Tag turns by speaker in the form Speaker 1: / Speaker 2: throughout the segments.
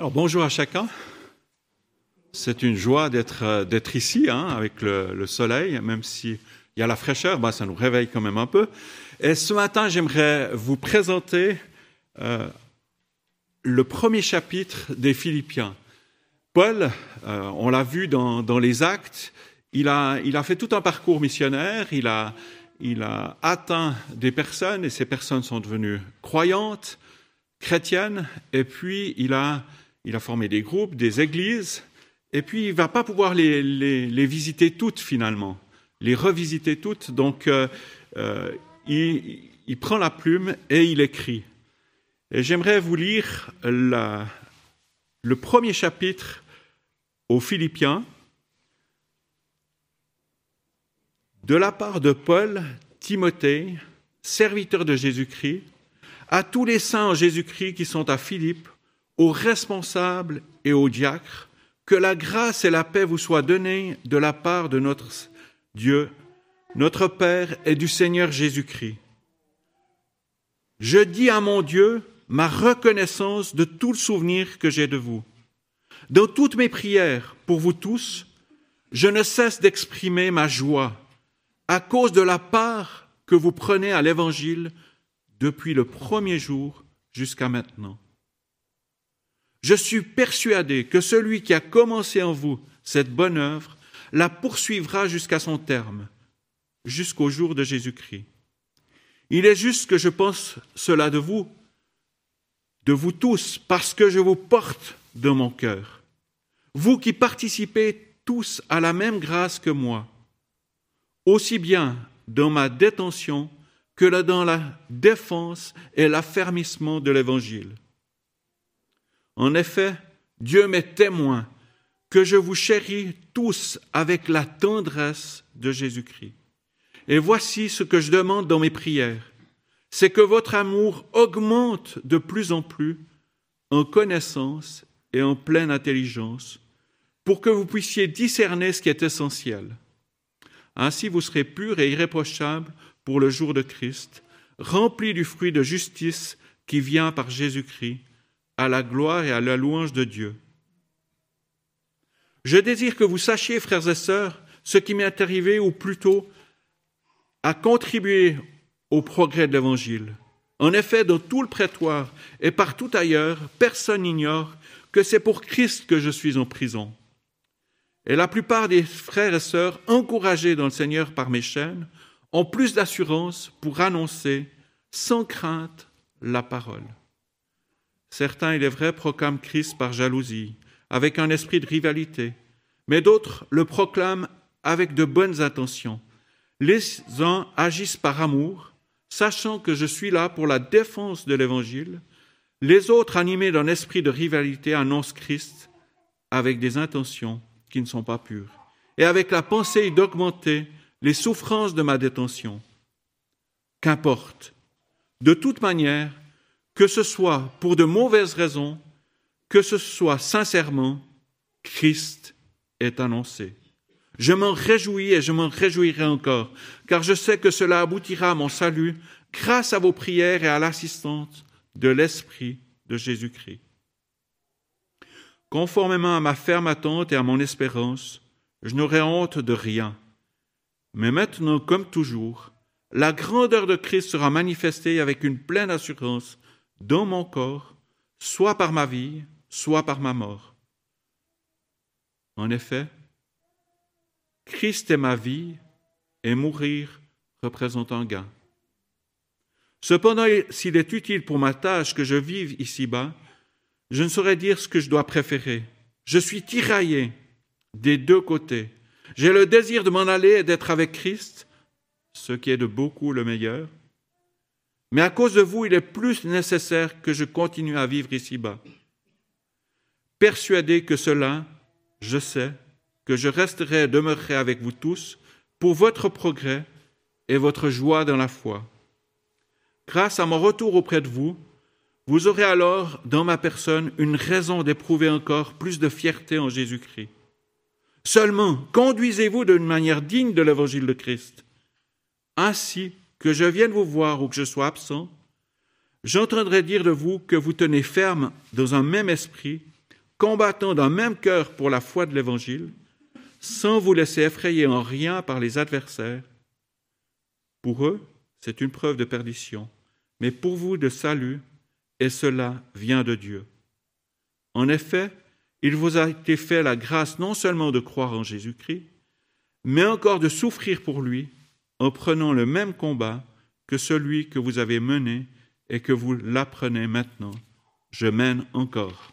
Speaker 1: Alors bonjour à chacun. C'est une joie d'être euh, d'être ici hein, avec le, le soleil, même s'il y a la fraîcheur, bah, ça nous réveille quand même un peu. Et ce matin, j'aimerais vous présenter euh, le premier chapitre des Philippiens. Paul, euh, on l'a vu dans, dans, les actes, il a, il a fait tout un parcours missionnaire, il a, il a atteint des personnes et ces personnes sont devenues croyantes, chrétiennes, et puis il a, il a formé des groupes, des églises, et puis il va pas pouvoir les, visiter toutes finalement, les revisiter toutes. Donc euh, euh, il, prend la plume et il écrit. Et j'aimerais vous lire le premier chapitre aux Philippiens de la part de Paul, Timothée, serviteur de Jésus-Christ, à tous les saints en Jésus-Christ qui sont à Philippe, aux responsables et aux diacres, que la grâce et la paix vous soient données de la part de notre Dieu, notre Père et du Seigneur Jésus-Christ. Je dis à mon Dieu ma reconnaissance de tout le souvenir que j'ai de vous. Dans toutes mes prières pour vous tous, je ne cesse d'exprimer ma joie à cause de la part que vous prenez à l'Évangile depuis le premier jour jusqu'à maintenant. Je suis persuadé que celui qui a commencé en vous cette bonne œuvre la poursuivra jusqu'à son terme, jusqu'au jour de Jésus-Christ. Il est juste que je pense cela de vous, de vous tous, parce que je vous porte dans mon cœur. Vous qui participez tous à la même grâce que moi, aussi bien dans ma détention que dans la défense et l'affermissement de l'Évangile. En effet, Dieu m'est témoin que je vous chéris tous avec la tendresse de Jésus-Christ. Et voici ce que je demande dans mes prières, c'est que votre amour augmente de plus en plus en connaissance et en pleine intelligence, pour que vous puissiez discerner ce qui est essentiel. Ainsi vous serez purs et irréprochables pour le jour de Christ, remplis du fruit de justice qui vient par Jésus-Christ à la gloire et à la louange de Dieu. Je désire que vous sachiez, frères et sœurs, ce qui m'est arrivé, ou plutôt à contribuer au progrès de l'Évangile. En effet, dans tout le prétoire et partout ailleurs, personne n'ignore que c'est pour Christ que je suis en prison. Et la plupart des frères et sœurs, encouragés dans le Seigneur par mes chaînes, ont plus d'assurance pour annoncer sans crainte la parole. Certains, il est vrai, proclament Christ par jalousie, avec un esprit de rivalité, mais d'autres le proclament avec de bonnes intentions. Les uns agissent par amour, sachant que je suis là pour la défense de l'Évangile. Les autres, animés d'un esprit de rivalité, annoncent Christ avec des intentions qui ne sont pas pures, et avec la pensée d'augmenter les souffrances de ma détention. Qu'importe. De toute manière, que ce soit pour de mauvaises raisons, que ce soit sincèrement, Christ est annoncé. Je m'en réjouis et je m'en réjouirai encore, car je sais que cela aboutira à mon salut grâce à vos prières et à l'assistance de l'Esprit de Jésus-Christ. Conformément à ma ferme attente et à mon espérance, je n'aurai honte de rien. Mais maintenant, comme toujours, la grandeur de Christ sera manifestée avec une pleine assurance dans mon corps, soit par ma vie, soit par ma mort. En effet, Christ est ma vie et mourir représente un gain. Cependant, s'il est utile pour ma tâche que je vive ici-bas, je ne saurais dire ce que je dois préférer. Je suis tiraillé des deux côtés. J'ai le désir de m'en aller et d'être avec Christ, ce qui est de beaucoup le meilleur. Mais à cause de vous, il est plus nécessaire que je continue à vivre ici-bas. Persuadé que cela, je sais que je resterai et demeurerai avec vous tous pour votre progrès et votre joie dans la foi. Grâce à mon retour auprès de vous, vous aurez alors dans ma personne une raison d'éprouver encore plus de fierté en Jésus-Christ. Seulement, conduisez-vous d'une manière digne de l'évangile de Christ. Ainsi, que je vienne vous voir ou que je sois absent, j'entendrai dire de vous que vous tenez ferme dans un même esprit, combattant d'un même cœur pour la foi de l'Évangile, sans vous laisser effrayer en rien par les adversaires. Pour eux, c'est une preuve de perdition, mais pour vous de salut, et cela vient de Dieu. En effet, il vous a été fait la grâce non seulement de croire en Jésus-Christ, mais encore de souffrir pour lui en prenant le même combat que celui que vous avez mené et que vous l'apprenez maintenant. Je mène encore.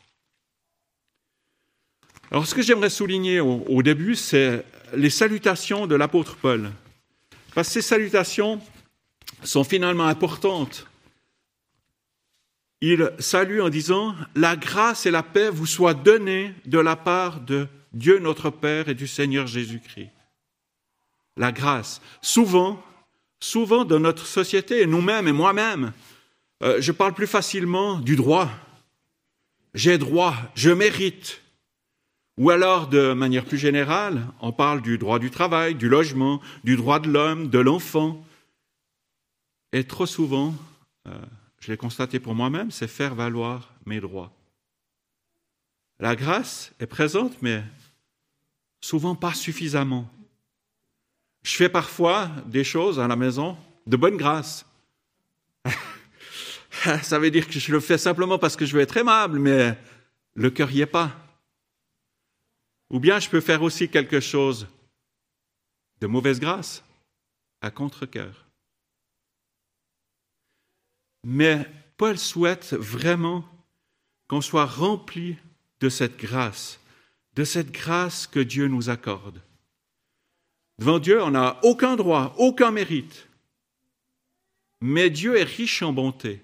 Speaker 1: Alors ce que j'aimerais souligner au, début, c'est les salutations de l'apôtre Paul. Parce que ces salutations sont finalement importantes. Il salue en disant, La grâce et la paix vous soient données de la part de Dieu notre Père et du Seigneur Jésus-Christ. La grâce. Souvent, souvent dans notre société, nous-mêmes et moi-même, euh, je parle plus facilement du droit. J'ai droit, je mérite. Ou alors, de manière plus générale, on parle du droit du travail, du logement, du droit de l'homme, de l'enfant. Et trop souvent, euh, je l'ai constaté pour moi-même, c'est faire valoir mes droits. La grâce est présente, mais souvent pas suffisamment. Je fais parfois des choses à la maison de bonne grâce. Ça veut dire que je le fais simplement parce que je veux être aimable, mais le cœur n'y est pas. Ou bien je peux faire aussi quelque chose de mauvaise grâce, à contre-cœur. Mais Paul souhaite vraiment qu'on soit rempli de cette grâce, de cette grâce que Dieu nous accorde. Devant Dieu, on n'a aucun droit, aucun mérite. Mais Dieu est riche en bonté.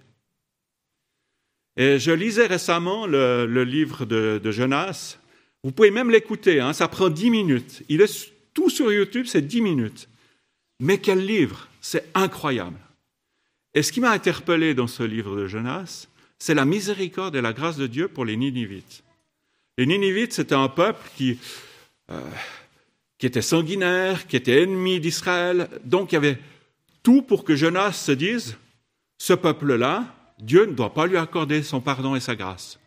Speaker 1: Et je lisais récemment le, livre de, Jonas. Vous pouvez même l'écouter, hein, ça prend dix minutes. Il est tout sur YouTube, c'est dix minutes. Mais quel livre C'est incroyable. Et ce qui m'a interpellé dans ce livre de Jonas, c'est la miséricorde et la grâce de Dieu pour les Ninivites. Les Ninivites, c'était un peuple qui, euh, qui était sanguinaire, qui était ennemi d'Israël. Donc il y avait tout pour que Jonas se dise, ce peuple-là, Dieu ne doit pas lui accorder son pardon et sa grâce.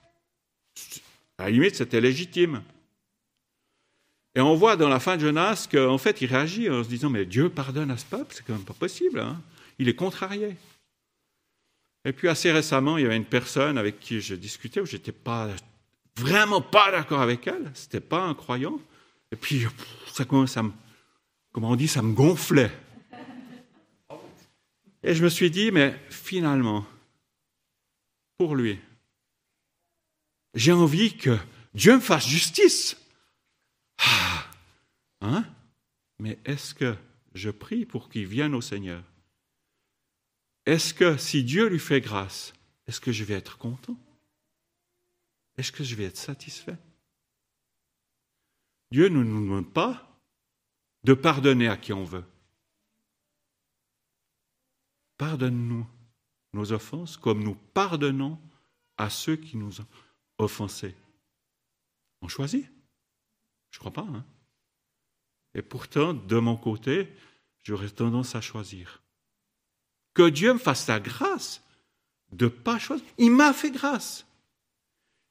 Speaker 1: À la limite, c'était légitime. Et on voit dans la fin de Jonas qu'en fait, il réagit en se disant, mais Dieu pardonne à ce peuple, c'est quand même pas possible. Hein. Il est contrarié. Et puis assez récemment, il y avait une personne avec qui je discutais où j'étais pas vraiment pas d'accord avec elle. C'était pas un croyant. Et puis ça me, comment on dit, ça me gonflait. Et je me suis dit, mais finalement, pour lui. J'ai envie que Dieu me fasse justice. Ah, hein? Mais est-ce que je prie pour qu'il vienne au Seigneur? Est-ce que si Dieu lui fait grâce, est-ce que je vais être content? Est-ce que je vais être satisfait? Dieu ne nous demande pas de pardonner à qui on veut. Pardonne-nous nos offenses comme nous pardonnons à ceux qui nous ont offensés. On choisit Je ne crois pas. Hein Et pourtant, de mon côté, j'aurais tendance à choisir. Que Dieu me fasse la grâce de ne pas choisir. Il m'a fait grâce.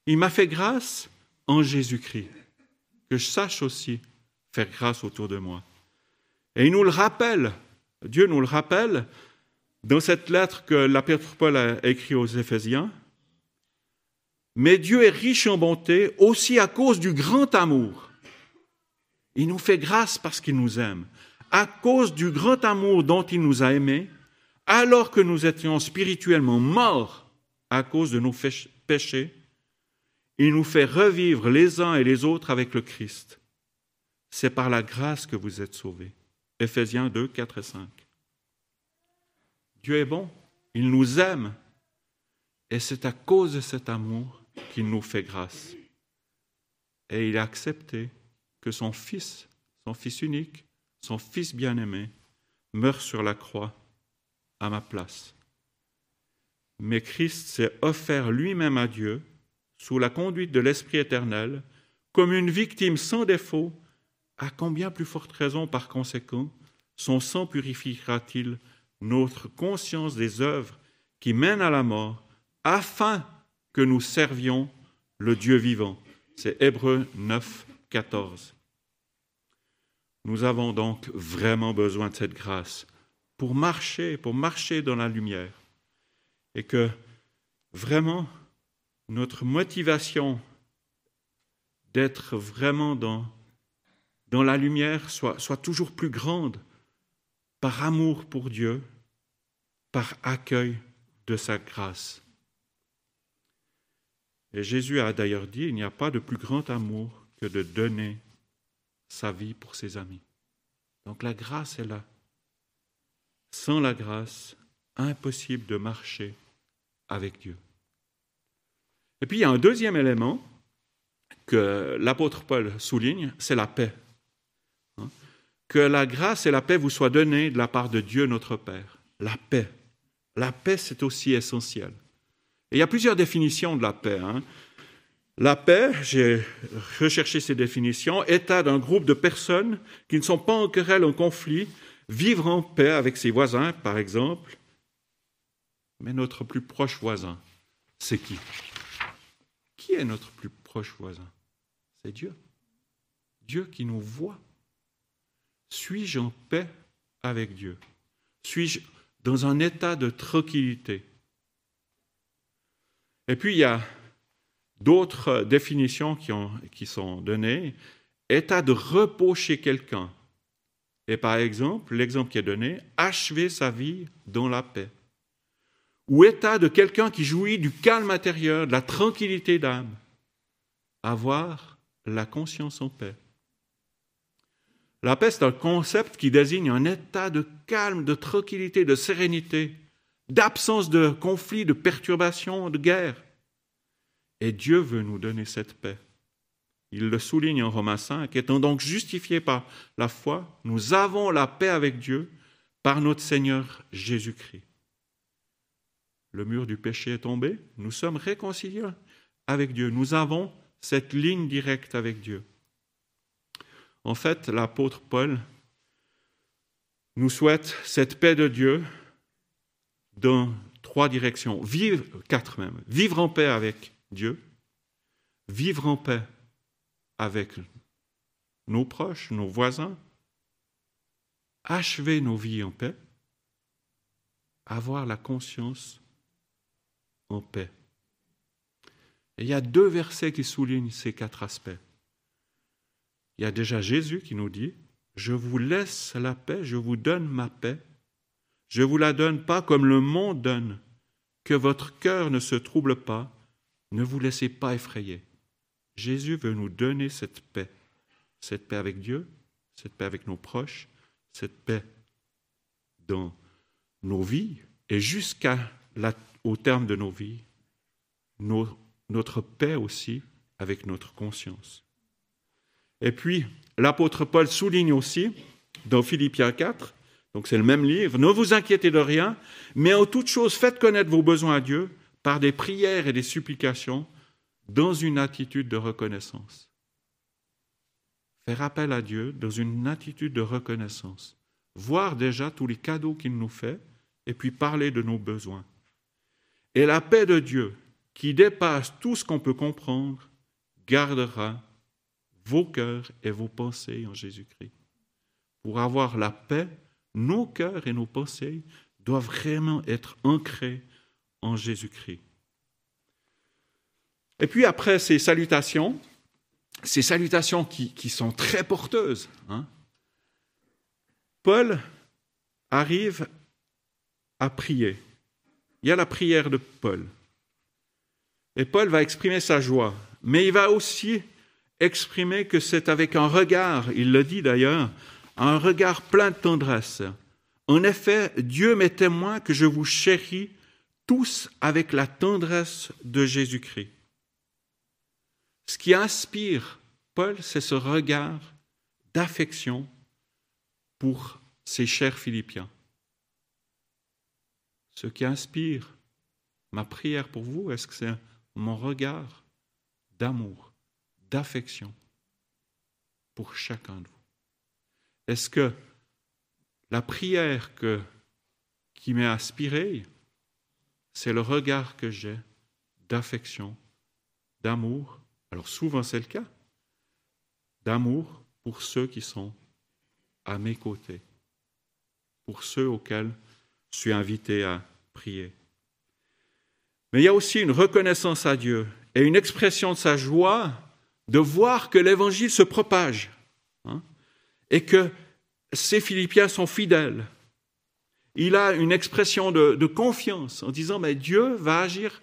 Speaker 1: Il m'a fait grâce en Jésus-Christ. Que je sache aussi faire grâce autour de moi. Et il nous le rappelle, Dieu nous le rappelle dans cette lettre que l'apôtre Paul a écrite aux Éphésiens, mais Dieu est riche en bonté aussi à cause du grand amour. Il nous fait grâce parce qu'il nous aime. À cause du grand amour dont il nous a aimés, alors que nous étions spirituellement morts à cause de nos péchés, il nous fait revivre les uns et les autres avec le Christ. C'est par la grâce que vous êtes sauvés. Éphésiens 2, 4 et 5. Dieu est bon, il nous aime, et c'est à cause de cet amour qu'il nous fait grâce. Et il a accepté que son Fils, son Fils unique, son Fils bien-aimé, meure sur la croix à ma place. Mais Christ s'est offert lui-même à Dieu, sous la conduite de l'Esprit éternel, comme une victime sans défaut, à combien plus forte raison, par conséquent, son sang purifiera-t-il notre conscience des œuvres qui mènent à la mort, afin que nous servions le Dieu vivant? C'est Hébreu 9, 14. Nous avons donc vraiment besoin de cette grâce pour marcher, pour marcher dans la lumière. Et que vraiment notre motivation d'être vraiment dans, dans la lumière soit, soit toujours plus grande par amour pour Dieu, par accueil de sa grâce. Et Jésus a d'ailleurs dit, il n'y a pas de plus grand amour que de donner sa vie pour ses amis. Donc la grâce est là. Sans la grâce, impossible de marcher avec Dieu. Et puis il y a un deuxième élément que l'apôtre Paul souligne, c'est la paix. Hein? Que la grâce et la paix vous soient données de la part de Dieu notre Père. La paix. La paix, c'est aussi essentiel il y a plusieurs définitions de la paix. Hein. La paix, j'ai recherché ces définitions, état d'un groupe de personnes qui ne sont pas en querelle, en conflit, vivre en paix avec ses voisins, par exemple. Mais notre plus proche voisin, c'est qui? Qui est notre plus proche voisin? C'est Dieu. Dieu qui nous voit. Suis-je en paix avec Dieu? Suis-je dans un état de tranquillité? Et puis, il y a d'autres définitions qui, ont, qui sont données. État de repos chez quelqu'un. Et par exemple, l'exemple qui est donné, achever sa vie dans la paix. Ou état de quelqu'un qui jouit du calme intérieur, de la tranquillité d'âme. Avoir la conscience en paix. La paix, c'est un concept qui désigne un état de calme, de tranquillité, de sérénité, d'absence de conflit, de perturbation, de guerre. Et Dieu veut nous donner cette paix. Il le souligne en Romains 5, étant donc justifiés par la foi, nous avons la paix avec Dieu par notre Seigneur Jésus-Christ. Le mur du péché est tombé, nous sommes réconciliés avec Dieu, nous avons cette ligne directe avec Dieu. En fait, l'apôtre Paul nous souhaite cette paix de Dieu dans trois directions, vivre, quatre même, vivre en paix avec Dieu, vivre en paix avec nos proches, nos voisins, achever nos vies en paix, avoir la conscience en paix. Et il y a deux versets qui soulignent ces quatre aspects. Il y a déjà Jésus qui nous dit, je vous laisse la paix, je vous donne ma paix. Je vous la donne pas comme le monde donne, que votre cœur ne se trouble pas, ne vous laissez pas effrayer. Jésus veut nous donner cette paix, cette paix avec Dieu, cette paix avec nos proches, cette paix dans nos vies et jusqu'au terme de nos vies, notre paix aussi avec notre conscience. Et puis, l'apôtre Paul souligne aussi, dans Philippiens 4, donc c'est le même livre, ne vous inquiétez de rien, mais en toute chose faites connaître vos besoins à Dieu par des prières et des supplications dans une attitude de reconnaissance. Faire appel à Dieu dans une attitude de reconnaissance. Voir déjà tous les cadeaux qu'il nous fait et puis parler de nos besoins. Et la paix de Dieu, qui dépasse tout ce qu'on peut comprendre, gardera vos cœurs et vos pensées en Jésus-Christ. Pour avoir la paix nos cœurs et nos pensées doivent vraiment être ancrés en Jésus-Christ. Et puis après ces salutations, ces salutations qui, sont très porteuses, hein, Paul arrive à prier. Il y a la prière de Paul. Et Paul va exprimer sa joie, mais il va aussi exprimer que c'est avec un regard, il le dit d'ailleurs, un regard plein de tendresse. En effet, Dieu m'est témoin que je vous chéris tous avec la tendresse de Jésus-Christ. Ce qui inspire Paul, c'est ce regard d'affection pour ses chers Philippiens. Ce qui inspire ma prière pour vous, est-ce que c'est mon regard d'amour, d'affection pour chacun de vous? Est-ce que la prière qui m'est inspirée, c'est le regard que j'ai d'affection, d'amour alors souvent c'est le cas, d'amour pour ceux qui sont à mes côtés, pour ceux auxquels suis invité à prier. Mais il y a aussi une reconnaissance à Dieu et une expression de sa joie de voir que l'évangile se propage hein, et que ces Philippiens sont fidèles. Il a une expression de, confiance en disant, mais Dieu va agir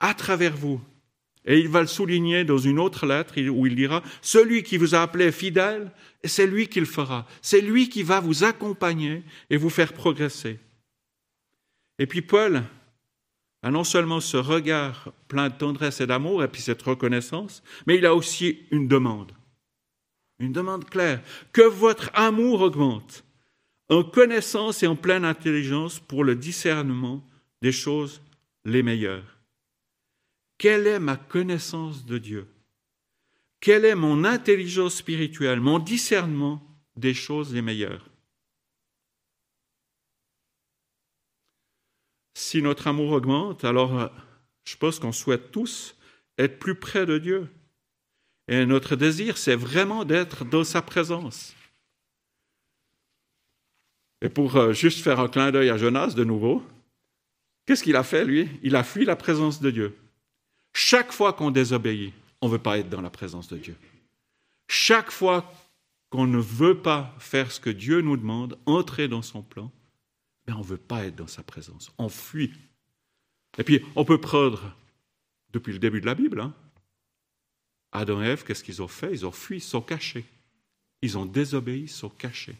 Speaker 1: à travers vous. Et il va le souligner dans une autre lettre où il dira, celui qui vous a appelé fidèle, c'est lui qui le fera. C'est lui qui va vous accompagner et vous faire progresser. Et puis Paul a non seulement ce regard plein de tendresse et d'amour, et puis cette reconnaissance, mais il a aussi une demande. Une demande claire. Que votre amour augmente en connaissance et en pleine intelligence pour le discernement des choses les meilleures. Quelle est ma connaissance de Dieu? Quelle est mon intelligence spirituelle, mon discernement des choses les meilleures? Si notre amour augmente, alors je pense qu'on souhaite tous être plus près de Dieu. Et notre désir, c'est vraiment d'être dans sa présence. Et pour euh, juste faire un clin d'œil à Jonas de nouveau, qu'est-ce qu'il a fait, lui? Il a fui la présence de Dieu. Chaque fois qu'on désobéit, on ne veut pas être dans la présence de Dieu. Chaque fois qu'on ne veut pas faire ce que Dieu nous demande, entrer dans son plan, mais on ne veut pas être dans sa présence. On fuit. Et puis, on peut prendre, depuis le début de la Bible, hein, Adam et Ève, qu'est-ce qu'ils ont fait? Ils ont fui, ils sont cachés. Ils ont désobéi, ils sont cachés.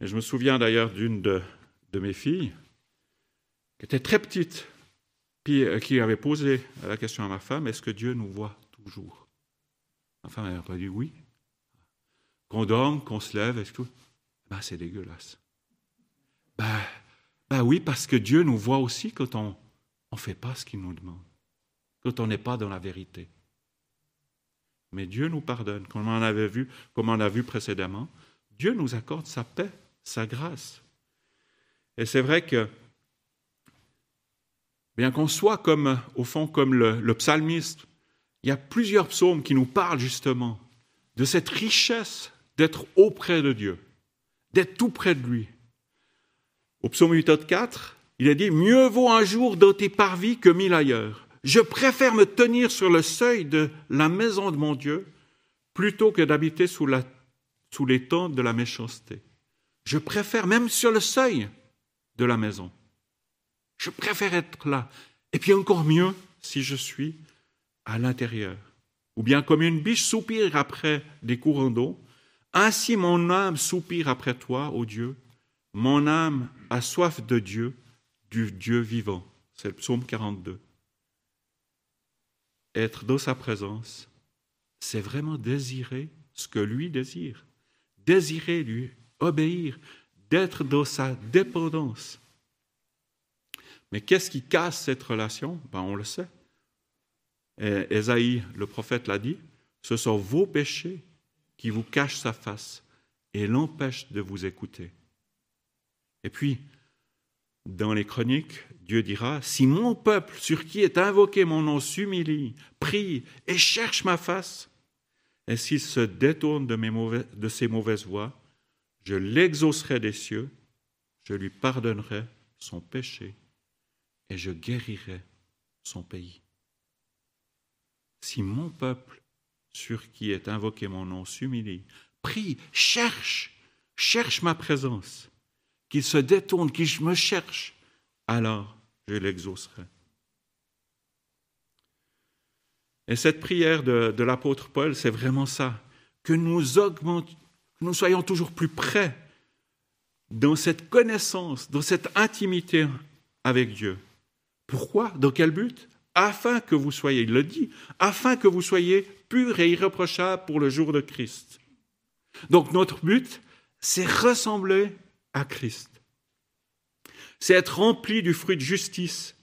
Speaker 1: Et je me souviens d'ailleurs d'une de, mes filles, qui était très petite, puis euh, qui avait posé la question à ma femme, est-ce que Dieu nous voit toujours? Ma femme n'a pas dit oui. Qu'on dorme, qu'on se lève, ben, c'est dégueulasse. Ben, ben, oui, parce que Dieu nous voit aussi quand on ne fait pas ce qu'il nous demande, quand on n'est pas dans la vérité. Mais Dieu nous pardonne, comme on avait vu, comme on a vu précédemment. Dieu nous accorde sa paix, sa grâce. Et c'est vrai que bien qu'on soit comme, au fond, comme le, psalmiste, il y a plusieurs psaumes qui nous parlent justement de cette richesse d'être auprès de Dieu, d'être tout près de lui. Au psaume 84, il a dit Mieux vaut un jour dans tes parvis que mille ailleurs. Je préfère me tenir sur le seuil de la maison de mon Dieu plutôt que d'habiter sous, sous les tentes de la méchanceté. Je préfère même sur le seuil de la maison. Je préfère être là. Et puis encore mieux si je suis à l'intérieur. Ou bien comme une biche soupire après des courants d'eau, ainsi mon âme soupire après toi, ô Dieu. Mon âme a soif de Dieu, du Dieu vivant. C'est le psaume 42. Être dans sa présence, c'est vraiment désirer ce que lui désire. Désirer lui obéir, d'être dans sa dépendance. Mais qu'est-ce qui casse cette relation? Ben, On le sait. Et Esaïe, le prophète, l'a dit, ce sont vos péchés qui vous cachent sa face et l'empêchent de vous écouter. Et puis, dans les chroniques, Dieu dira, si mon peuple sur qui est invoqué mon nom s'humilie, prie et cherche ma face, et s'il se détourne de, ses mauvaises voies, je l'exaucerai des cieux, je lui pardonnerai son péché et je guérirai son pays. Si mon peuple, sur qui est invoqué mon nom, s'humilie, prie, cherche, cherche ma présence, qu'il se détourne, qu'il me cherche, alors je l'exaucerai. Et cette prière de, l'apôtre Paul, c'est vraiment ça, que nous que nous soyons toujours plus près dans cette connaissance, dans cette intimité avec Dieu. Pourquoi? Dans quel but? Afin que vous soyez, il le dit, afin que vous soyez purs et irréprochables pour le jour de Christ. Donc notre but, c'est ressembler à Christ. C'est être rempli du fruit de justice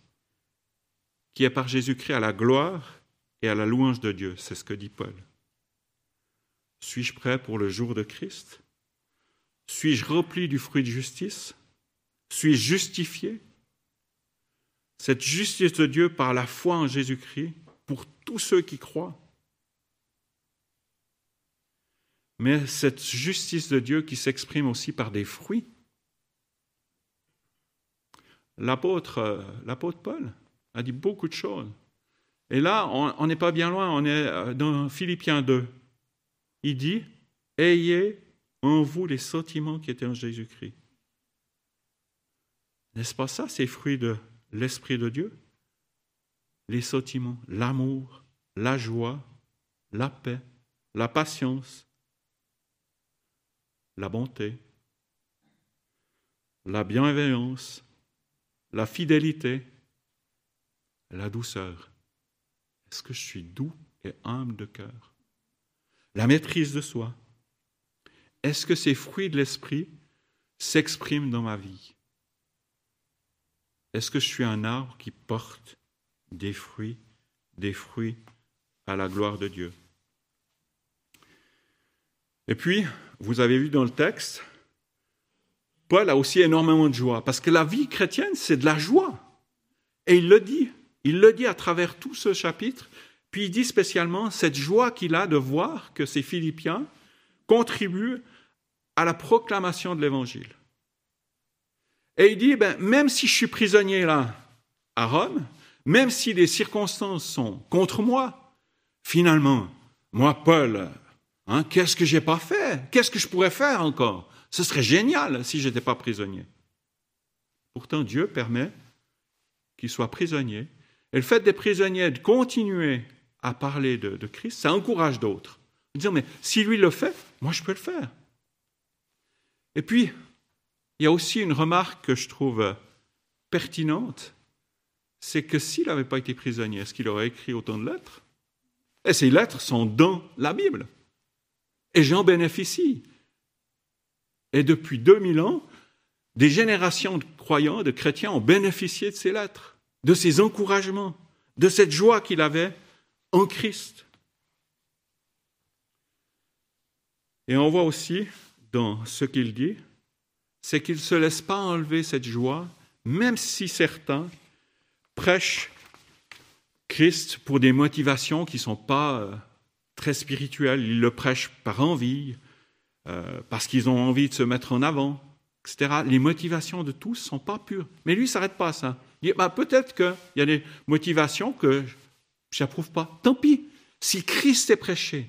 Speaker 1: qui est par Jésus-Christ à la gloire et à la louange de Dieu. C'est ce que dit Paul. Suis-je prêt pour le jour de Christ? Suis-je rempli du fruit de justice? Suis-je justifié? Cette justice de Dieu par la foi en Jésus-Christ pour tous ceux qui croient. Mais cette justice de Dieu qui s'exprime aussi par des fruits. L'apôtre, euh, l'apôtre Paul a dit beaucoup de choses. Et là, on n'est pas bien loin, on est euh, dans Philippiens 2. Il dit, ayez en vous les sentiments qui étaient en Jésus-Christ. N'est-ce pas ça, ces fruits de l'Esprit de Dieu? Les sentiments, l'amour, la joie, la paix, la patience, la bonté, la bienveillance, la fidélité, la douceur. Est-ce que je suis doux et humble de cœur? La maîtrise de soi. Est-ce que ces fruits de l'esprit s'expriment dans ma vie? Est-ce que je suis un arbre qui porte des fruits, des fruits à la gloire de Dieu? Et puis, vous avez vu dans le texte, Paul a aussi énormément de joie, parce que la vie chrétienne, c'est de la joie. Et il le dit, il le dit à travers tout ce chapitre, puis il dit spécialement cette joie qu'il a de voir que ces Philippiens contribuent à la proclamation de l'Évangile. Et il dit, ben, même si je suis prisonnier là, à Rome, même si les circonstances sont contre moi, finalement, moi, Paul, hein, qu'est-ce que j'ai pas fait? Qu'est-ce que je pourrais faire encore? Ce serait génial si je n'étais pas prisonnier. Pourtant, Dieu permet qu'il soit prisonnier. Et le fait des prisonniers de continuer à parler de, Christ, ça encourage d'autres. Dire, mais si lui le fait, moi je peux le faire. Et puis, il y a aussi une remarque que je trouve pertinente, c'est que s'il n'avait pas été prisonnier, est-ce qu'il aurait écrit autant de lettres? Et ces lettres sont dans la Bible. Et j'en bénéficie. Et depuis 2000 ans, des générations de croyants, de chrétiens ont bénéficié de ces lettres, de ces encouragements, de cette joie qu'il avait en Christ. Et on voit aussi dans ce qu'il dit, c'est qu'il ne se laisse pas enlever cette joie, même si certains prêchent Christ pour des motivations qui ne sont pas euh, très spirituelles. Ils le prêchent par envie, euh, parce qu'ils ont envie de se mettre en avant, etc. Les motivations de tous ne sont pas pures. Mais lui, il ne s'arrête pas à ça. Il dit, bah, peut-être qu'il y a des motivations que je n'approuve pas. Tant pis. Si Christ est prêché,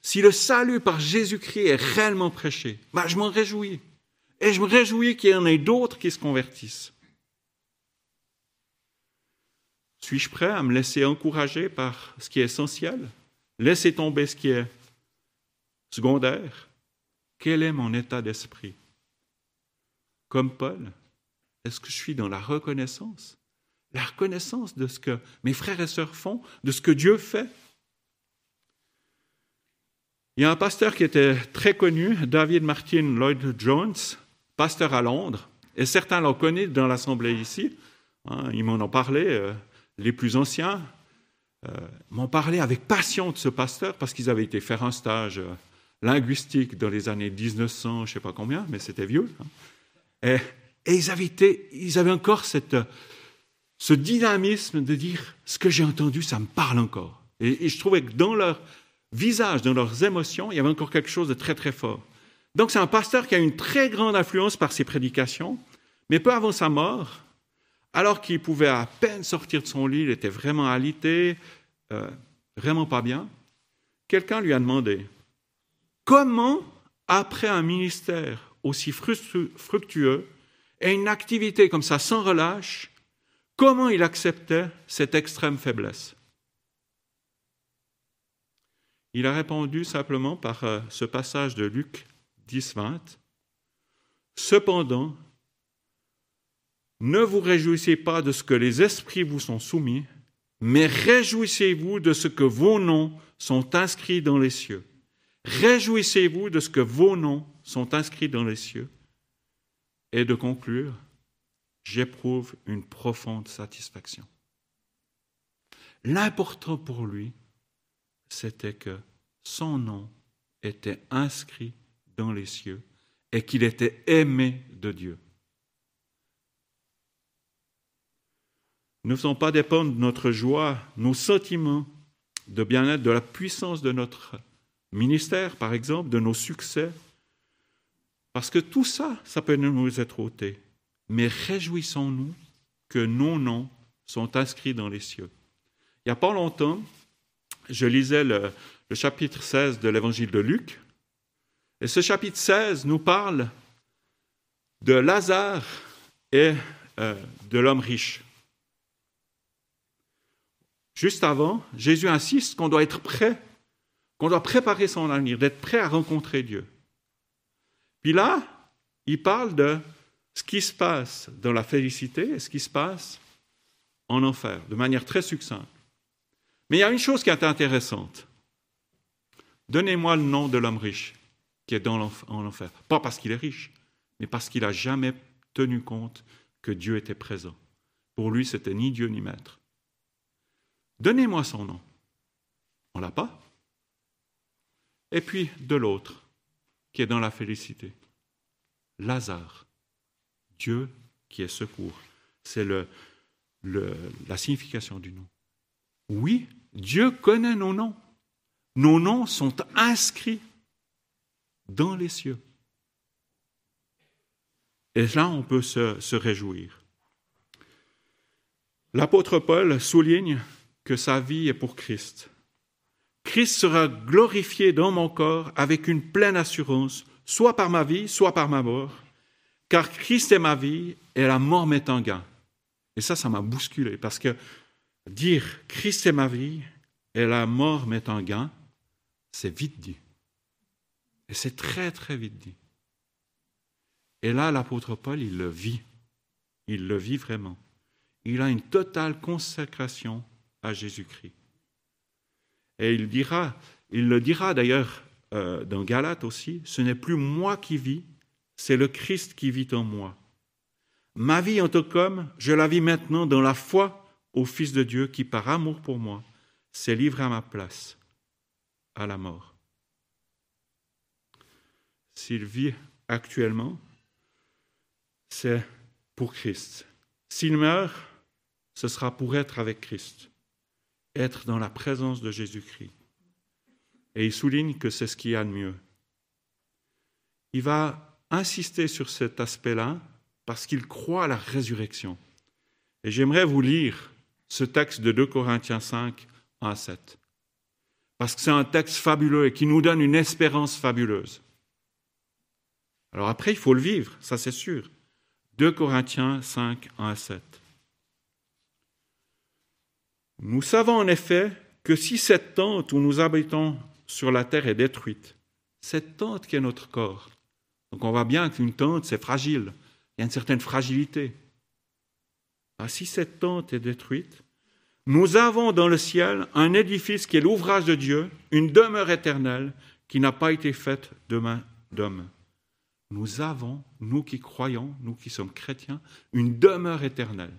Speaker 1: si le salut par Jésus-Christ est réellement prêché, bah, je m'en réjouis. Et je me réjouis qu'il y en ait d'autres qui se convertissent. Suis-je prêt à me laisser encourager par ce qui est essentiel? Laisser tomber ce qui est secondaire Quel est mon état d'esprit? Comme Paul, est-ce que je suis dans la reconnaissance? La reconnaissance de ce que mes frères et sœurs font, de ce que Dieu fait. Il y a un pasteur qui était très connu, David Martin Lloyd Jones, pasteur à Londres, et certains l'ont connu dans l'assemblée ici. Hein, ils m'en ont parlé, euh, les plus anciens. Euh, m'ont parlé avec passion de ce pasteur parce qu'ils avaient été faire un stage euh, linguistique dans les années 1900, je ne sais pas combien, mais c'était vieux. Hein. Et, ils, avaient encore ce dynamisme de dire ce que j'ai entendu, ça me parle encore. Et, et je trouvais que dans leur visage, dans leurs émotions, il y avait encore quelque chose de très très fort. Donc c'est un pasteur qui a une très grande influence par ses prédications, mais peu avant sa mort, alors qu'il pouvait à peine sortir de son lit, il était vraiment alité, euh, vraiment pas bien, quelqu'un lui a demandé, comment, après un ministère aussi fructueux et une activité comme ça sans relâche, comment il acceptait cette extrême faiblesse? Il a répondu simplement par euh, ce passage de Luc 10, 20. Cependant, ne vous réjouissez pas de ce que les esprits vous sont soumis, mais réjouissez-vous de ce que vos noms sont inscrits dans les cieux. Réjouissez-vous de ce que vos noms sont inscrits dans les cieux. Et de conclure, j'éprouve une profonde satisfaction. L'important pour lui, c'était que son nom était inscrit dans les cieux et qu'il était aimé de Dieu. ne faisons pas dépendre notre joie, nos sentiments de bien-être, de la puissance de notre ministère, par exemple, de nos succès. Parce que tout ça, ça peut nous être ôté. Mais réjouissons-nous que nos noms sont inscrits dans les cieux. Il n'y a pas longtemps, je lisais le, chapitre 16 de l'évangile de Luc, et ce chapitre 16 nous parle de Lazare et euh, de l'homme riche. Juste avant, Jésus insiste qu'on doit être prêt, qu'on doit préparer son avenir, d'être prêt à rencontrer Dieu. Puis là, il parle de ce qui se passe dans la félicité et ce qui se passe en enfer, de manière très succincte. Mais il y a une chose qui est intéressante. Donnez-moi le nom de l'homme riche qui est dans en enfer. Pas parce qu'il est riche, mais parce qu'il n'a jamais tenu compte que Dieu était présent. Pour lui, c'était ni Dieu ni maître. Donnez-moi son nom. On l'a pas. Et puis de l'autre, qui est dans la félicité. Lazare. Dieu qui est secours. C'est le, la signification du nom. Oui, Dieu connaît nos noms. Nos noms sont inscrits dans les cieux. Et là, on peut se, se réjouir. L'apôtre Paul souligne que sa vie est pour Christ. Christ sera glorifié dans mon corps avec une pleine assurance, soit par ma vie, soit par ma mort, car Christ est ma vie et la mort m'est en gain. Et ça, ça m'a bousculé, parce que dire Christ est ma vie et la mort m'est en gain, c'est vite dit. Et c'est très, très vite dit. Et là, l'apôtre Paul, il le vit. Il le vit vraiment. Il a une totale consécration à Jésus-Christ. Et il dira, il le dira d'ailleurs euh, dans Galate aussi, ce n'est plus moi qui vis, c'est le Christ qui vit en moi. Ma vie en tant qu'homme, je la vis maintenant dans la foi au Fils de Dieu qui, par amour pour moi, s'est livré à ma place, à la mort. S'il vit actuellement, c'est pour Christ. S'il meurt, ce sera pour être avec Christ, être dans la présence de Jésus-Christ. Et il souligne que c'est ce qu'il y a de mieux. Il va insister sur cet aspect-là parce qu'il croit à la résurrection. Et j'aimerais vous lire ce texte de 2 Corinthiens 5, 1 à 7. Parce que c'est un texte fabuleux et qui nous donne une espérance fabuleuse. Alors après, il faut le vivre, ça c'est sûr. 2 Corinthiens 5, 1 à 7. Nous savons en effet que si cette tente où nous habitons sur la terre est détruite, cette tente qui est notre corps, donc on voit bien qu'une tente c'est fragile, il y a une certaine fragilité. Ah, si cette tente est détruite, nous avons dans le ciel un édifice qui est l'ouvrage de Dieu, une demeure éternelle qui n'a pas été faite de main d'homme nous avons, nous qui croyons, nous qui sommes chrétiens, une demeure éternelle.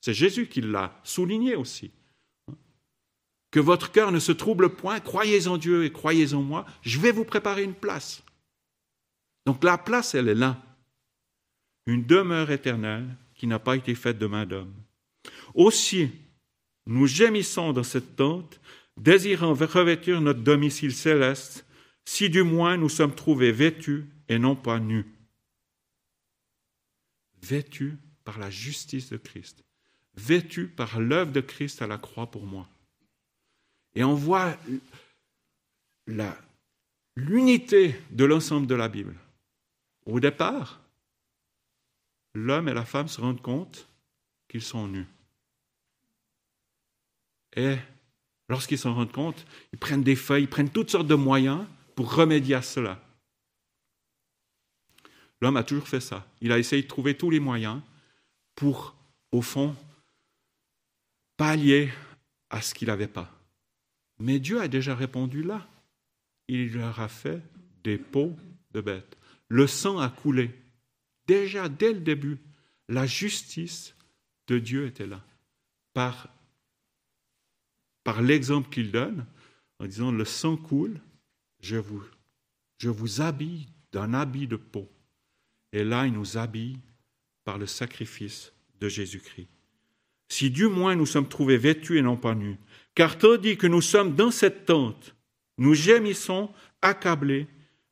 Speaker 1: C'est Jésus qui l'a souligné aussi. Que votre cœur ne se trouble point, croyez en Dieu et croyez en moi, je vais vous préparer une place. Donc la place, elle est là. Une demeure éternelle qui n'a pas été faite de main d'homme. Aussi, nous gémissons dans cette tente, désirant revêtir notre domicile céleste, si du moins nous sommes trouvés vêtus et non pas nus. Vêtus par la justice de Christ, vêtus par l'œuvre de Christ à la croix pour moi. Et on voit l'unité de l'ensemble de la Bible. Au départ, l'homme et la femme se rendent compte qu'ils sont nus. Et lorsqu'ils s'en rendent compte, ils prennent des feuilles, ils prennent toutes sortes de moyens pour remédier à cela. L'homme a toujours fait ça. Il a essayé de trouver tous les moyens pour, au fond, pallier à ce qu'il n'avait pas. Mais Dieu a déjà répondu là. Il leur a fait des peaux de bêtes. Le sang a coulé. Déjà, dès le début, la justice de Dieu était là. Par, par l'exemple qu'il donne, en disant, le sang coule, je vous, je vous habille d'un habit de peau. Et là, il nous habille par le sacrifice de Jésus-Christ. Si du moins nous sommes trouvés vêtus et non pas nus. Car tandis que nous sommes dans cette tente, nous gémissons, accablés,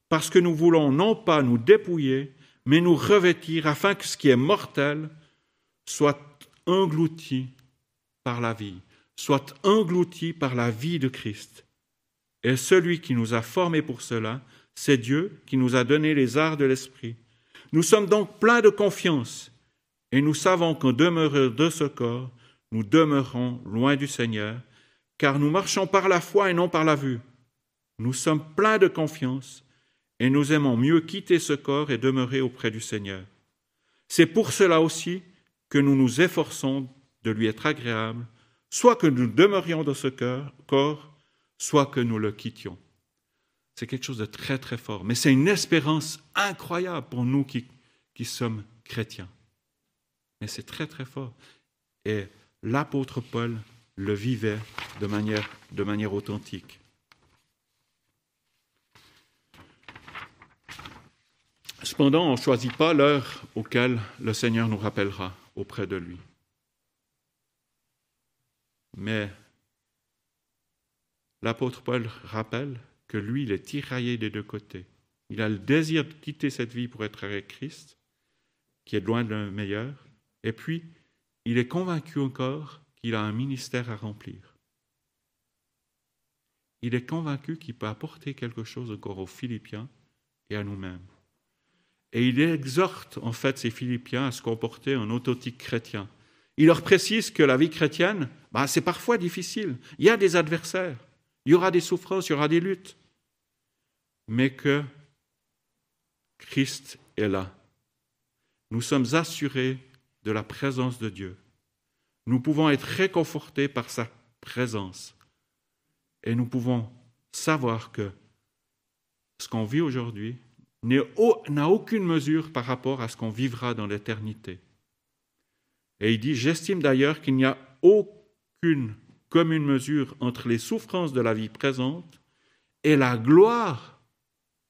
Speaker 1: parce que nous voulons non pas nous dépouiller, mais nous revêtir afin que ce qui est mortel soit englouti par la vie, soit englouti par la vie de Christ. Et celui qui nous a formés pour cela, c'est Dieu qui nous a donné les arts de l'esprit. Nous sommes donc pleins de confiance et nous savons qu'en demeurant de ce corps, nous demeurons loin du Seigneur, car nous marchons par la foi et non par la vue. Nous sommes pleins de confiance et nous aimons mieux quitter ce corps et demeurer auprès du Seigneur. C'est pour cela aussi que nous nous efforçons de lui être agréable, soit que nous demeurions dans ce corps, soit que nous le quittions. C'est quelque chose de très très fort, mais c'est une espérance incroyable pour nous qui, qui sommes chrétiens. C'est très très fort. Et l'apôtre Paul le vivait de manière, de manière authentique. Cependant, on ne choisit pas l'heure auquel le Seigneur nous rappellera auprès de lui. Mais l'apôtre Paul rappelle que lui, il est tiraillé des deux côtés. Il a le désir de quitter cette vie pour être avec Christ, qui est loin de meilleur, et puis il est convaincu encore qu'il a un ministère à remplir. Il est convaincu qu'il peut apporter quelque chose encore aux Philippiens et à nous-mêmes. Et il exhorte en fait ces Philippiens à se comporter en authentique chrétien. Il leur précise que la vie chrétienne, bah, c'est parfois difficile. Il y a des adversaires, il y aura des souffrances, il y aura des luttes. Mais que Christ est là. Nous sommes assurés de la présence de Dieu. Nous pouvons être réconfortés par sa présence. Et nous pouvons savoir que ce qu'on vit aujourd'hui n'a aucune mesure par rapport à ce qu'on vivra dans l'éternité. Et il dit, j'estime d'ailleurs qu'il n'y a aucune commune mesure entre les souffrances de la vie présente et la gloire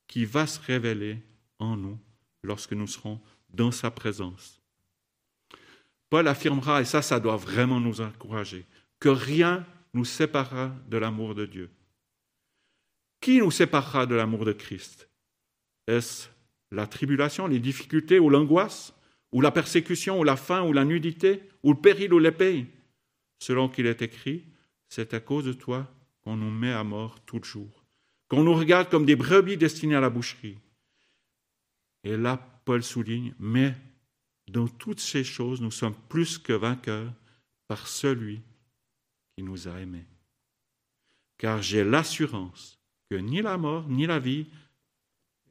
Speaker 1: qui va se révéler en nous lorsque nous serons dans sa présence. Paul affirmera, et ça, ça doit vraiment nous encourager, que rien nous séparera de l'amour de Dieu. Qui nous séparera de l'amour de Christ? Est-ce la tribulation, les difficultés ou l'angoisse, ou la persécution, ou la faim, ou la nudité, ou le péril, ou l'épée? Selon qu'il est écrit, c'est à cause de toi qu'on nous met à mort tout le jour, qu'on nous regarde comme des brebis destinées à la boucherie. Et là, Paul souligne, mais dans toutes ces choses, nous sommes plus que vainqueurs par celui qui nous a aimés. Car j'ai l'assurance que ni la mort, ni la vie,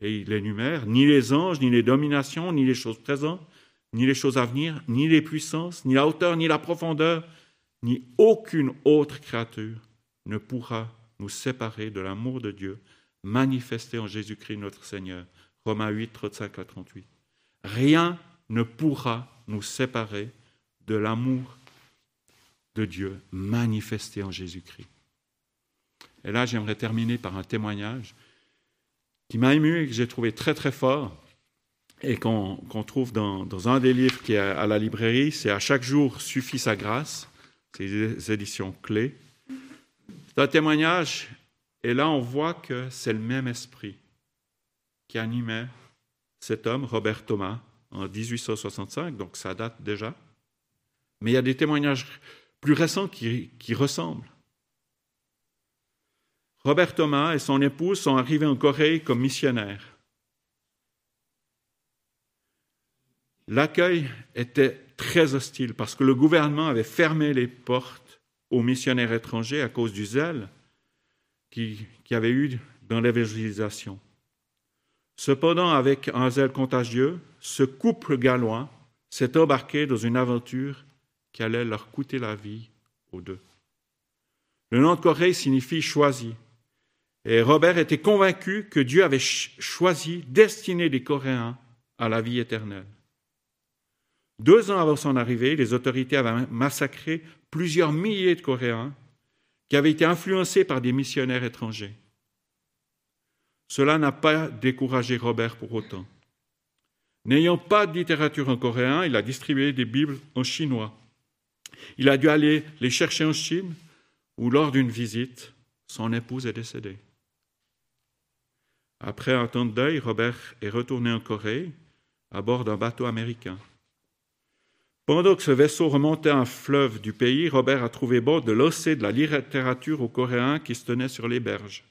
Speaker 1: et il énumère, ni les anges, ni les dominations, ni les choses présentes, ni les choses à venir, ni les puissances, ni la hauteur, ni la profondeur, ni aucune autre créature ne pourra nous séparer de l'amour de Dieu manifesté en Jésus-Christ notre Seigneur. Romains 8, 35 à 38. Rien ne pourra nous séparer de l'amour de Dieu manifesté en Jésus-Christ. Et là, j'aimerais terminer par un témoignage qui m'a ému et que j'ai trouvé très très fort et qu'on trouve dans, dans, un des livres qui est à la librairie, c'est À chaque jour suffit sa grâce, c'est des éditions clés. C'est un témoignage et là on voit que c'est le même esprit qui animait cet homme, Robert Thomas, en 1865, donc ça date déjà. Mais il y a des témoignages plus récents qui, ressemblent. Robert Thomas et son épouse sont arrivés en Corée comme missionnaires. L'accueil était très hostile parce que le gouvernement avait fermé les portes aux missionnaires étrangers à cause du zèle qu'il qui avait eu dans l'évangélisation. Cependant, avec un zèle contagieux, ce couple gallois s'est embarqué dans une aventure qui allait leur coûter la vie aux deux. Le nom de Corée signifie choisi. Et Robert était convaincu que Dieu avait choisi, destiné les Coréens à la vie éternelle. Deux ans avant son arrivée, les autorités avaient massacré plusieurs milliers de Coréens qui avaient été influencés par des missionnaires étrangers. Cela n'a pas découragé Robert pour autant. N'ayant pas de littérature en coréen, il a distribué des Bibles en chinois. Il a dû aller les chercher en Chine, où lors d'une visite, son épouse est décédée. Après un temps de deuil, Robert est retourné en Corée à bord d'un bateau américain. Pendant que ce vaisseau remontait un fleuve du pays, Robert a trouvé bon de l'osser de la littérature aux Coréens qui se tenaient sur les berges.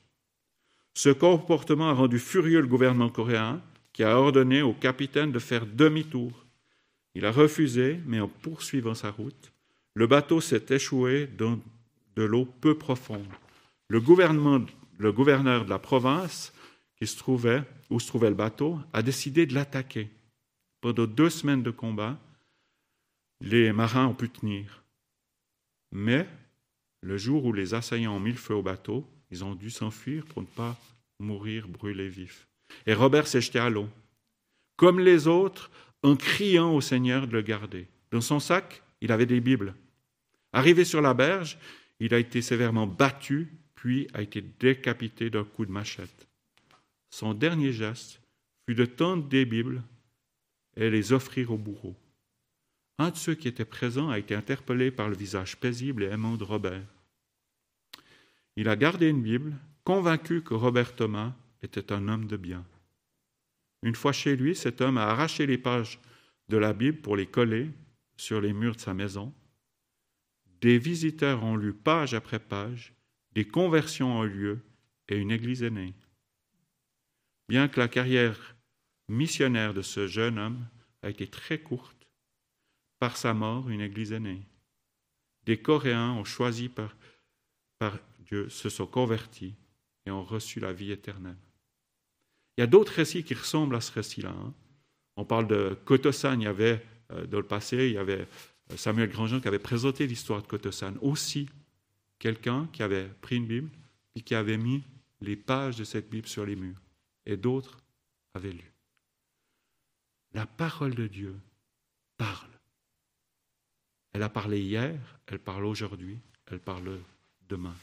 Speaker 1: Ce comportement a rendu furieux le gouvernement coréen, qui a ordonné au capitaine de faire demi-tour. Il a refusé, mais en poursuivant sa route, le bateau s'est échoué dans de l'eau peu profonde. Le, gouverneur de la province qui se trouvait, où se trouvait le bateau a décidé de l'attaquer. Pendant deux semaines de combat, les marins ont pu tenir. Mais le jour où les assaillants ont mis le feu au bateau, ils ont dû s'enfuir pour ne pas mourir brûlés vifs. Et Robert s'est jeté à l'eau, comme les autres, en criant au Seigneur de le garder. Dans son sac, il avait des Bibles. Arrivé sur la berge, il a été sévèrement battu, puis a été décapité d'un coup de machette. Son dernier geste fut de tendre des Bibles et les offrir au bourreau. Un de ceux qui étaient présents a été interpellé par le visage paisible et aimant de Robert. Il a gardé une Bible, convaincu que Robert Thomas était un homme de bien. Une fois chez lui, cet homme a arraché les pages de la Bible pour les coller sur les murs de sa maison. Des visiteurs ont lu page après page, des conversions ont eu lieu et une église est née. Bien que la carrière missionnaire de ce jeune homme a été très courte, par sa mort, une église est née. Des Coréens ont choisi par, par Se sont convertis et ont reçu la vie éternelle. Il y a d'autres récits qui ressemblent à ce récit-là. Hein. On parle de Kotosan, il y avait, euh, dans le passé, il y avait euh, Samuel Grandjean qui avait présenté l'histoire de Kotosan. Aussi, quelqu'un qui avait pris une Bible et qui avait mis les pages de cette Bible sur les murs. Et d'autres avaient lu. La parole de Dieu parle. Elle a parlé hier, elle parle aujourd'hui, elle parle demain.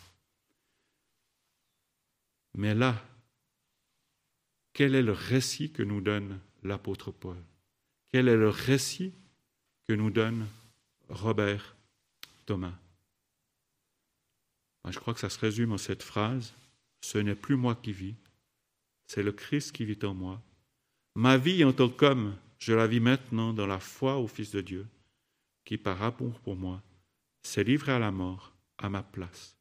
Speaker 1: Mais là, quel est le récit que nous donne l'apôtre Paul? Quel est le récit que nous donne Robert Thomas? Je crois que ça se résume en cette phrase. Ce n'est plus moi qui vis, c'est le Christ qui vit en moi. Ma vie en tant qu'homme, je la vis maintenant dans la foi au Fils de Dieu, qui par amour pour moi s'est livré à la mort à ma place.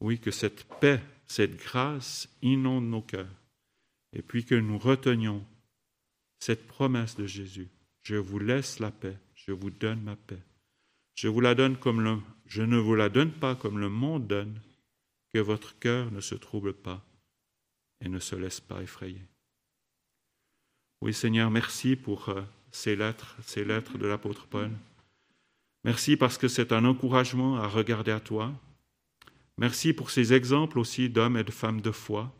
Speaker 1: Oui, que cette paix, cette grâce inonde nos cœurs, et puis que nous retenions cette promesse de Jésus. Je vous laisse la paix, je vous donne ma paix. Je vous la donne comme le, je ne vous la donne pas comme le monde donne, que votre cœur ne se trouble pas et ne se laisse pas effrayer. Oui, Seigneur, merci pour euh, ces lettres, ces lettres de l'apôtre Paul. Merci parce que c'est un encouragement à regarder à toi, Merci pour ces exemples aussi d'hommes et de femmes de foi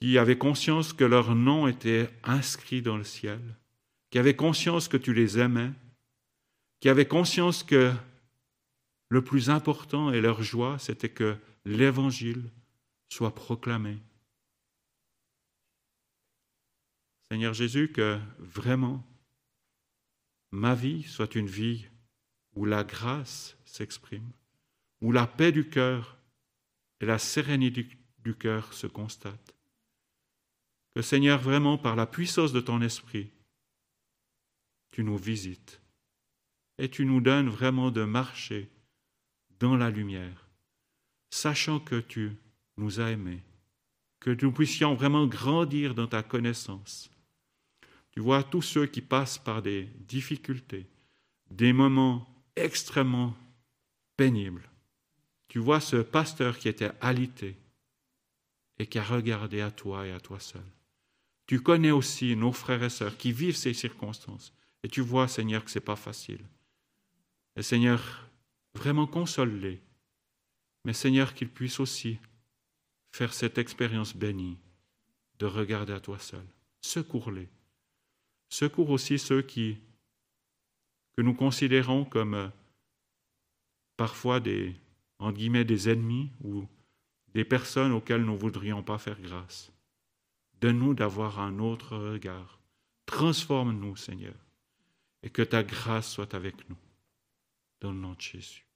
Speaker 1: qui avaient conscience que leur nom était inscrit dans le ciel, qui avaient conscience que tu les aimais, qui avaient conscience que le plus important et leur joie, c'était que l'Évangile soit proclamé. Seigneur Jésus, que vraiment ma vie soit une vie où la grâce s'exprime, où la paix du cœur et la sérénité du cœur se constatent. Que Seigneur, vraiment, par la puissance de ton esprit, tu nous visites et tu nous donnes vraiment de marcher dans la lumière, sachant que tu nous as aimés, que nous puissions vraiment grandir dans ta connaissance. Tu vois tous ceux qui passent par des difficultés, des moments extrêmement pénibles. Tu vois ce pasteur qui était alité et qui a regardé à toi et à toi seul. Tu connais aussi nos frères et sœurs qui vivent ces circonstances. Et tu vois, Seigneur, que ce n'est pas facile. Et Seigneur, vraiment console-les. Mais Seigneur, qu'ils puissent aussi faire cette expérience bénie de regarder à toi seul. Secours-les. Secours aussi ceux qui, que nous considérons comme euh, parfois des, en guillemets, des ennemis ou des personnes auxquelles nous ne voudrions pas faire grâce. Donne-nous d'avoir un autre regard. Transforme-nous, Seigneur. et que ta grâce soit avec nous. Dans le nom de Jésus.